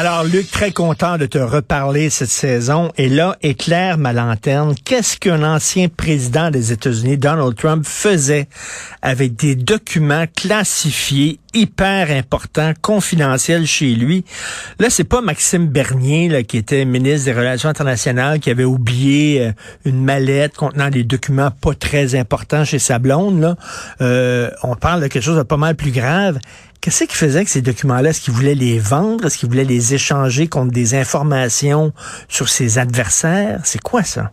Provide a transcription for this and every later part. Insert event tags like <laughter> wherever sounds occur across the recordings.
Alors, Luc, très content de te reparler cette saison. Et là, éclaire ma lanterne. Qu'est-ce qu'un ancien président des États-Unis, Donald Trump, faisait avec des documents classifiés hyper importants, confidentiels chez lui? Là, c'est pas Maxime Bernier, qui était ministre des Relations internationales, qui avait oublié euh, une mallette contenant des documents pas très importants chez sa blonde. Là. Euh, on parle de quelque chose de pas mal plus grave. Qu'est-ce qu'il faisait avec ces documents-là? Est-ce qu'il voulait les vendre? Est-ce qu'il voulait les échanger contre des informations sur ses adversaires? C'est quoi ça?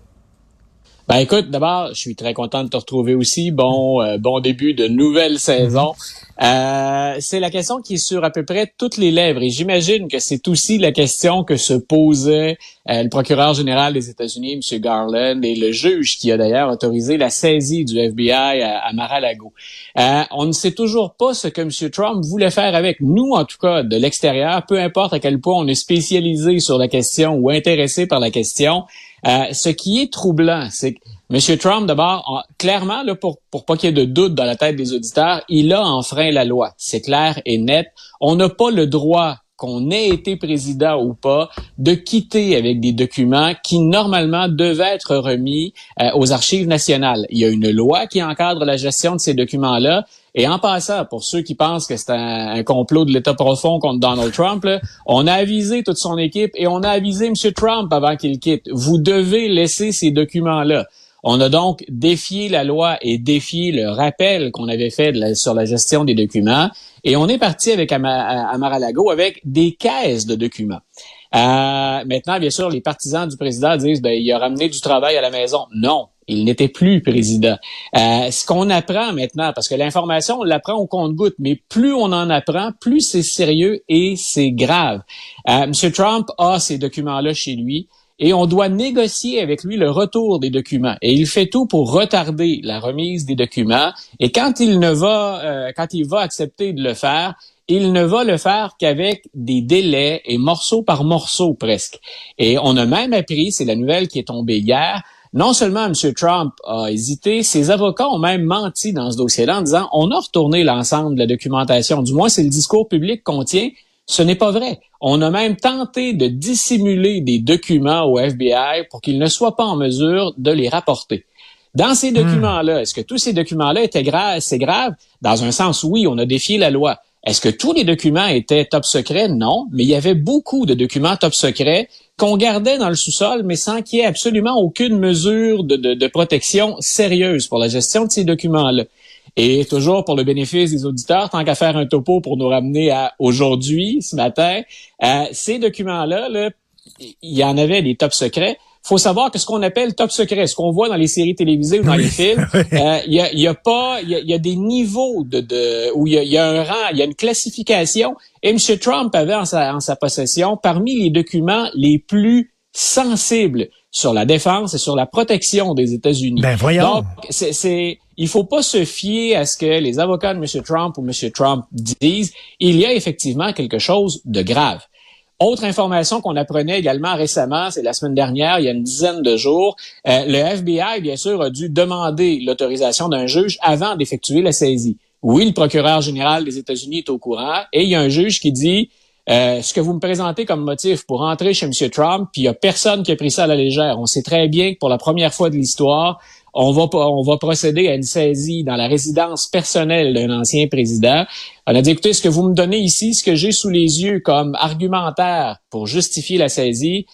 Ben écoute, d'abord, je suis très content de te retrouver aussi. Bon, euh, bon début de nouvelle saison. Euh, c'est la question qui est sur à peu près toutes les lèvres et j'imagine que c'est aussi la question que se posait euh, le procureur général des États-Unis, M. Garland, et le juge qui a d'ailleurs autorisé la saisie du FBI à, à Mar-a-Lago. on ne sait toujours pas ce que M. Trump voulait faire avec nous, en tout cas de l'extérieur, peu importe à quel point on est spécialisé sur la question ou intéressé par la question. Euh, ce qui est troublant, c'est que M. Trump, d'abord, clairement, là, pour, pour pas qu'il y ait de doute dans la tête des auditeurs, il a enfreint la loi. C'est clair et net. On n'a pas le droit qu'on ait été président ou pas, de quitter avec des documents qui normalement devaient être remis euh, aux archives nationales. Il y a une loi qui encadre la gestion de ces documents-là. Et en passant, pour ceux qui pensent que c'est un, complot de l'État profond contre Donald Trump, on a avisé toute son équipe et on a avisé M. Trump avant qu'il quitte. Vous devez laisser ces documents-là. On a donc défié la loi et défié le rappel qu'on avait fait sur la gestion des documents. Et on est parti avec Amar-a-Lago avec des caisses de documents. Euh, maintenant, bien sûr, les partisans du président disent ben, il a ramené du travail à la maison. Non, il n'était plus président. Euh, ce qu'on apprend maintenant, parce que l'information, on l'apprend au compte-goutte, mais plus on en apprend, plus c'est sérieux et c'est grave. Euh, M. Trump a ces documents-là chez lui et on doit négocier avec lui le retour des documents. Et il fait tout pour retarder la remise des documents. Et quand il ne va, euh, quand il va accepter de le faire, il ne va le faire qu'avec des délais et morceau par morceau presque. Et on a même appris, c'est la nouvelle qui est tombée hier, non seulement M. Trump a hésité, ses avocats ont même menti dans ce dossier-là en disant on a retourné l'ensemble de la documentation. Du moins, c'est le discours public qu'on tient. Ce n'est pas vrai. On a même tenté de dissimuler des documents au FBI pour qu'ils ne soient pas en mesure de les rapporter. Dans ces hmm. documents-là, est-ce que tous ces documents-là étaient graves? C'est grave? Dans un sens, oui, on a défié la loi. Est-ce que tous les documents étaient top secret? Non, mais il y avait beaucoup de documents top secret qu'on gardait dans le sous-sol, mais sans qu'il y ait absolument aucune mesure de, de protection sérieuse pour la gestion de ces documents-là. Et toujours pour le bénéfice des auditeurs, tant qu'à faire un topo pour nous ramener à aujourd'hui, ce matin, euh, ces documents-là, là, il y en avait des top secrets. Faut savoir que ce qu'on appelle top secret, ce qu'on voit dans les séries télévisées ou dans les films, <laughs> euh, il y, a, y, a, pas, il y a, des niveaux de, de où il y, y a, un rang, il y a une classification. Et M. Trump avait en sa, en sa possession parmi les documents les plus sensibles sur la défense et sur la protection des États-Unis. Ben voyons. Donc, c'est il faut pas se fier à ce que les avocats de M. Trump ou M. Trump disent. Il y a effectivement quelque chose de grave. Autre information qu'on apprenait également récemment, c'est la semaine dernière, il y a une dizaine de jours, euh, le FBI, bien sûr, a dû demander l'autorisation d'un juge avant d'effectuer la saisie. Oui, le procureur général des États-Unis est au courant et il y a un juge qui dit euh, ce que vous me présentez comme motif pour entrer chez M. Trump, puis il n'y a personne qui a pris ça à la légère. On sait très bien que pour la première fois de l'histoire, on va, procéder à une saisie dans la résidence personnelle d'un ancien président. On a dit, écoutez, ce que vous me donnez ici, ce que j'ai sous les yeux comme argumentaire pour justifier la saisie,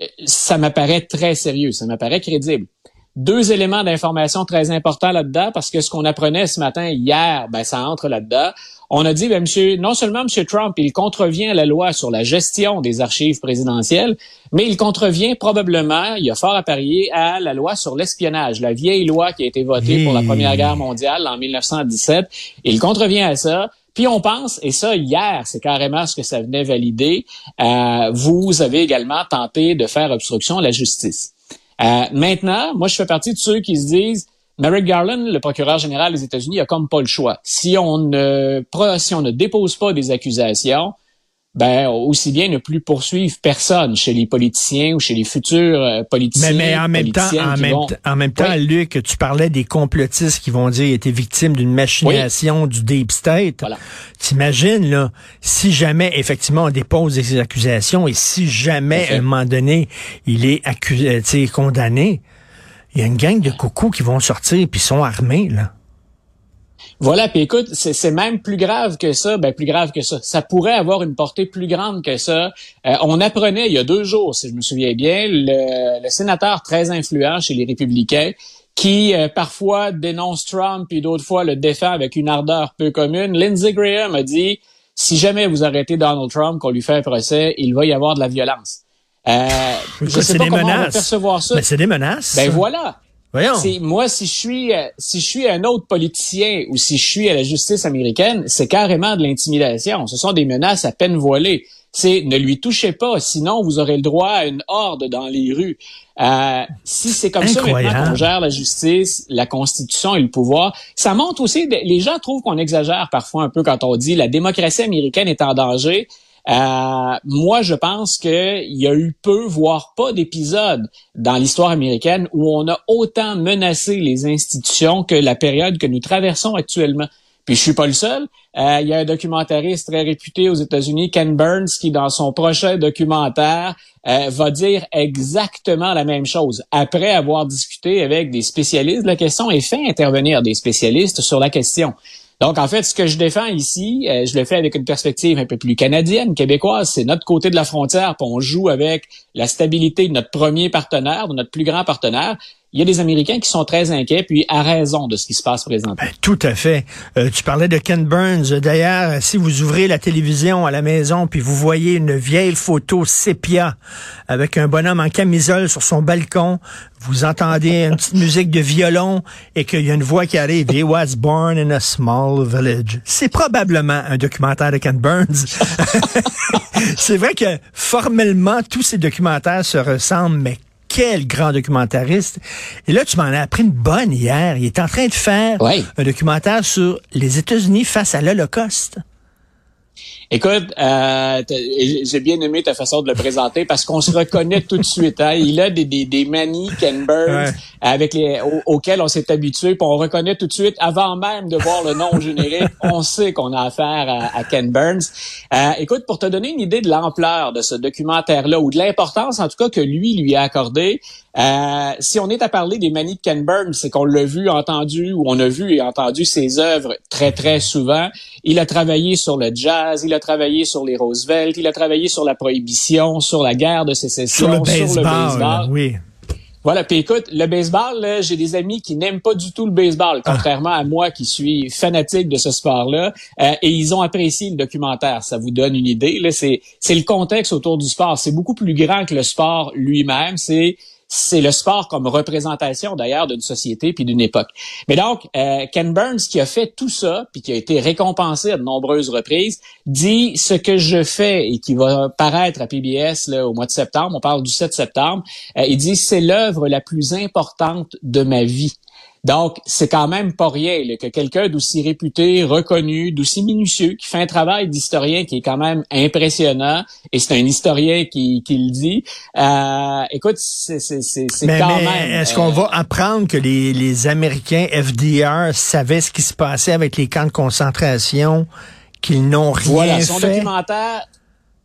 euh, ça m'apparaît très sérieux, ça m'apparaît crédible. Deux éléments d'information très importants là-dedans, parce que ce qu'on apprenait ce matin, hier, ben, ça entre là-dedans. On a dit, ben, monsieur, non seulement M. Trump, il contrevient à la loi sur la gestion des archives présidentielles, mais il contrevient probablement, il y a fort à parier, à la loi sur l'espionnage, la vieille loi qui a été votée pour la Première Guerre mondiale en 1917. Il contrevient à ça. Puis on pense, et ça hier, c'est carrément ce que ça venait valider, euh, vous avez également tenté de faire obstruction à la justice. Euh, maintenant, moi, je fais partie de ceux qui se disent, Merrick Garland, le procureur général des États-Unis, a comme pas le choix. Si on ne, si on ne dépose pas des accusations, ben aussi bien ne plus poursuivre personne chez les politiciens ou chez les futurs euh, politiciens. Mais, mais en même temps, en même, en même temps, Luc, tu parlais des complotistes qui vont dire qu'ils étaient victimes d'une machination du deep state. Voilà. T'imagines là, si jamais effectivement on dépose des accusations et si jamais à un moment donné il est accusé, euh, condamné, il y a une gang de coucous qui vont sortir puis sont armés là. Voilà, puis écoute, c'est même plus grave que ça, ben plus grave que ça. Ça pourrait avoir une portée plus grande que ça. Euh, on apprenait il y a deux jours, si je me souviens bien, le, sénateur très influent chez les républicains qui euh, parfois dénonce Trump puis d'autres fois le défend avec une ardeur peu commune. Lindsey Graham a dit si jamais vous arrêtez Donald Trump, qu'on lui fait un procès, il va y avoir de la violence. Euh, <laughs> je sais pas comment on va percevoir ça. Mais c'est des menaces. Ben voilà. Voyons. Moi, si je suis euh, si je suis un autre politicien ou si je suis à la justice américaine, c'est carrément de l'intimidation. Ce sont des menaces à peine voilées. C'est ne lui touchez pas, sinon vous aurez le droit à une horde dans les rues. Euh, si c'est comme ça maintenant qu'on gère la justice, la Constitution et le pouvoir, ça montre aussi. Les gens trouvent qu'on exagère parfois un peu quand on dit la démocratie américaine est en danger. Euh, moi, je pense qu'il y a eu peu, voire pas d'épisodes dans l'histoire américaine où on a autant menacé les institutions que la période que nous traversons actuellement. Puis je suis pas le seul. Euh, il y a un documentariste très réputé aux États-Unis, Ken Burns, qui dans son prochain documentaire euh, va dire exactement la même chose. Après avoir discuté avec des spécialistes de la question et fait intervenir des spécialistes sur la question. Donc, en fait, ce que je défends ici, euh, je le fais avec une perspective un peu plus canadienne, québécoise. C'est notre côté de la frontière, puis on joue avec la stabilité de notre premier partenaire, de notre plus grand partenaire il y a des Américains qui sont très inquiets, puis à raison de ce qui se passe présentement. Ben, tout à fait. Euh, tu parlais de Ken Burns. D'ailleurs, si vous ouvrez la télévision à la maison, puis vous voyez une vieille photo sépia avec un bonhomme en camisole sur son balcon, vous entendez une petite musique de violon et qu'il y a une voix qui arrive. He was born in a small village. C'est probablement un documentaire de Ken Burns. <laughs> C'est vrai que formellement, tous ces documentaires se ressemblent, mais quel grand documentariste. Et là, tu m'en as appris une bonne hier. Il est en train de faire un documentaire sur les États-Unis face à l'Holocauste. Écoute, euh, j'ai bien aimé ta façon de le présenter parce qu'on se reconnaît tout de suite. Hein. Il a des, des, des manies, Ken Burns, avec les, auxquelles on s'est habitué, puis on reconnaît tout de suite, avant même de voir le nom générique, on sait qu'on a affaire à, Ken Burns. Euh, écoute, pour te donner une idée de l'ampleur de ce documentaire-là, ou de l'importance en tout cas que lui lui a accordé, euh, si on est à parler des manies de Ken Burns, c'est qu'on l'a vu, entendu, ou on a vu et entendu ses œuvres très, très souvent. Il a travaillé sur le jazz, il a travaillé sur les Roosevelt, il a travaillé sur la prohibition, sur la guerre de sécession, sur le baseball. oui. Voilà, puis écoute, le baseball, j'ai des amis qui n'aiment pas du tout le baseball, ah. contrairement à moi qui suis fanatique de ce sport-là, euh, et ils ont apprécié le documentaire. Ça vous donne une idée. Là, c'est c'est le contexte autour du sport. C'est beaucoup plus grand que le sport lui-même. C'est c'est le sport comme représentation d'ailleurs d'une société puis d'une époque. Mais donc, euh, Ken Burns, qui a fait tout ça, puis qui a été récompensé à de nombreuses reprises, dit ce que je fais et qui va paraître à PBS là, au mois de septembre, on parle du 7 septembre, euh, il dit c'est l'œuvre la plus importante de ma vie. Donc, c'est quand même pas rien que quelqu'un d'aussi réputé, reconnu, d'aussi minutieux, qui fait un travail d'historien qui est quand même impressionnant, et c'est un historien qui, qui le dit. Euh, écoute, c'est quand même... Est-ce qu'on va apprendre que les, les Américains FDR savaient ce qui se passait avec les camps de concentration, qu'ils n'ont rien voilà, son documentaire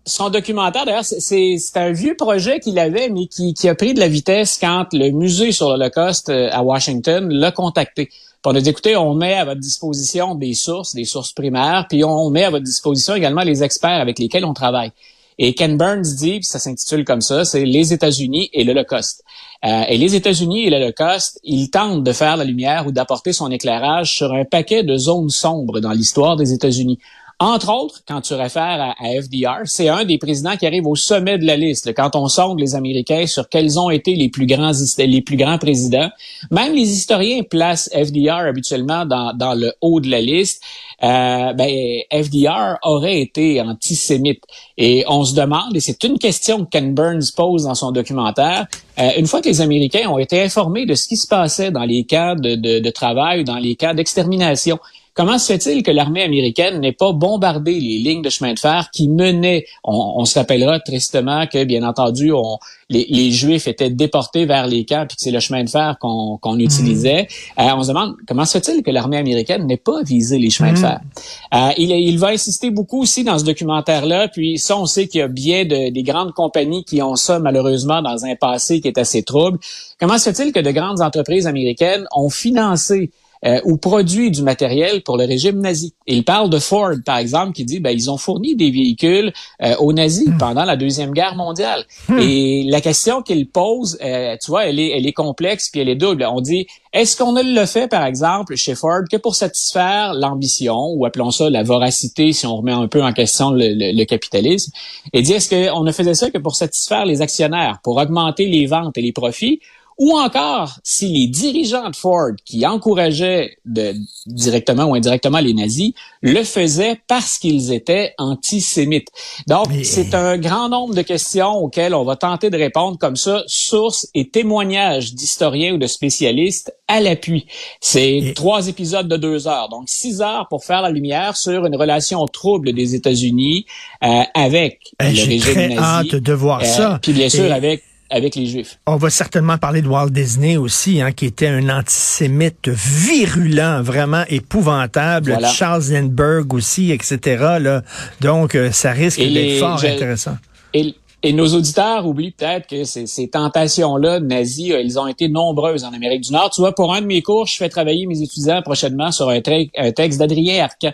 son documentaire, d'ailleurs, c'est un vieux projet qu'il avait, mais qui, qui, a pris de la vitesse quand le musée sur l'Holocauste euh, à Washington l'a contacté. Puis on a écoutez, on met à votre disposition des sources, des sources primaires, puis on met à votre disposition également les experts avec lesquels on travaille. Et Ken Burns dit, puis ça s'intitule comme ça, c'est les États-Unis et l'Holocauste. Euh, et les États-Unis et l'Holocauste, il tente de faire la lumière ou d'apporter son éclairage sur un paquet de zones sombres dans l'histoire des États-Unis. Entre autres, quand tu réfères à, FDR, c'est un des présidents qui arrive au sommet de la liste. Quand on sonde les Américains sur quels ont été les plus grands les plus grands présidents, même les historiens placent FDR habituellement dans, dans le haut de la liste. Euh, ben, FDR aurait été antisémite. Et on se demande, et c'est une question que Ken Burns pose dans son documentaire, euh, une fois que les Américains ont été informés de ce qui se passait dans les camps de, de, de travail, dans les camps d'extermination, comment se fait-il que l'armée américaine n'ait pas bombardé les lignes de chemin de fer qui menaient, on, se rappellera tristement que, bien entendu, on, les, Juifs étaient déportés vers les camps, puis que c'est le chemin de fer qu'on qu'on utilisait. Euh, on se demande comment se fait-il que l'armée américaine n'ait pas visé les chemins de fer? Euh, il, il va insister beaucoup aussi dans ce documentaire-là, puis ça, on sait qu'il y a bien de, des grandes compagnies qui ont ça malheureusement dans un passé qui est assez trouble. Comment se fait-il que de grandes entreprises américaines ont financé euh, ou produit du matériel pour le régime nazi. il parle de Ford, par exemple, qui dit ben ils ont fourni des véhicules euh, aux nazis hmm. pendant la deuxième guerre mondiale. Hmm. Et la question qu'il pose, euh, tu vois, elle est, elle est complexe puis elle est double. On dit est-ce qu'on ne le fait, par exemple, chez Ford, que pour satisfaire l'ambition, ou appelons ça la voracité, si on remet un peu en question le, le capitalisme, et dit est-ce qu'on ne faisait ça que pour satisfaire les actionnaires, pour augmenter les ventes et les profits, ou encore si les dirigeants de Ford qui encourageaient de, directement ou indirectement les nazis le faisaient parce qu'ils étaient antisémites. Donc, c'est un grand nombre de questions auxquelles on va tenter de répondre comme ça, sources et témoignages d'historiens ou de spécialistes à l'appui. C'est trois épisodes de deux heures, donc six heures pour faire la lumière sur une relation trouble des États-Unis euh, avec eh, le régime très nazi. hâte de voir euh, ça. Puis bien sûr avec avec les Juifs. On va certainement parler de Walt Disney aussi, hein, qui était un antisémite virulent, vraiment épouvantable. Charles Lindbergh aussi, etc. Là. Donc, euh, ça risque d'être fort intéressant. Et, et, nos auditeurs oublient peut-être que ces, ces tentations-là nazies, elles ont été nombreuses en Amérique du Nord. Tu vois, pour un de mes cours, je fais travailler mes étudiants prochainement sur un, un texte d'Adrien Arcan.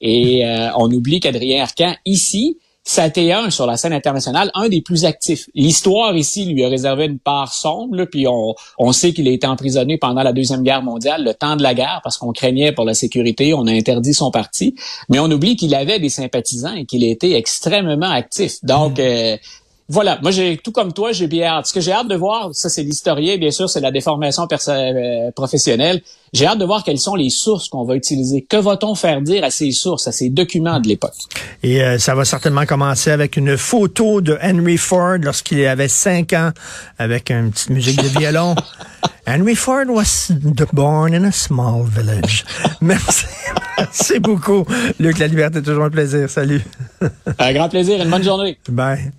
Et euh, on oublie qu'Adrien Arcan, ici, ça a été un sur la scène internationale, un des plus actifs. L'histoire ici lui a réservé une part sombre, puis on, on sait qu'il a été emprisonné pendant la Deuxième Guerre mondiale, le temps de la guerre, parce qu'on craignait pour la sécurité, on a interdit son parti. Mais on oublie qu'il avait des sympathisants et qu'il a été extrêmement actif. Donc, mmh. euh, voilà, moi j'ai tout comme toi, j'ai bien hâte. Ce que j'ai hâte de voir, ça c'est l'historien, bien sûr, c'est la déformation euh, professionnelle. J'ai hâte de voir quelles sont les sources qu'on va utiliser. Que va-t-on faire dire à ces sources, à ces documents de l'époque? Et euh, ça va certainement commencer avec une photo de Henry Ford lorsqu'il avait cinq ans, avec une petite musique de violon. <laughs> Henry Ford was born in a small village. <laughs> Merci. Merci beaucoup, Luc. La liberté, toujours un plaisir. Salut. Un grand plaisir. Une bonne journée. Bye.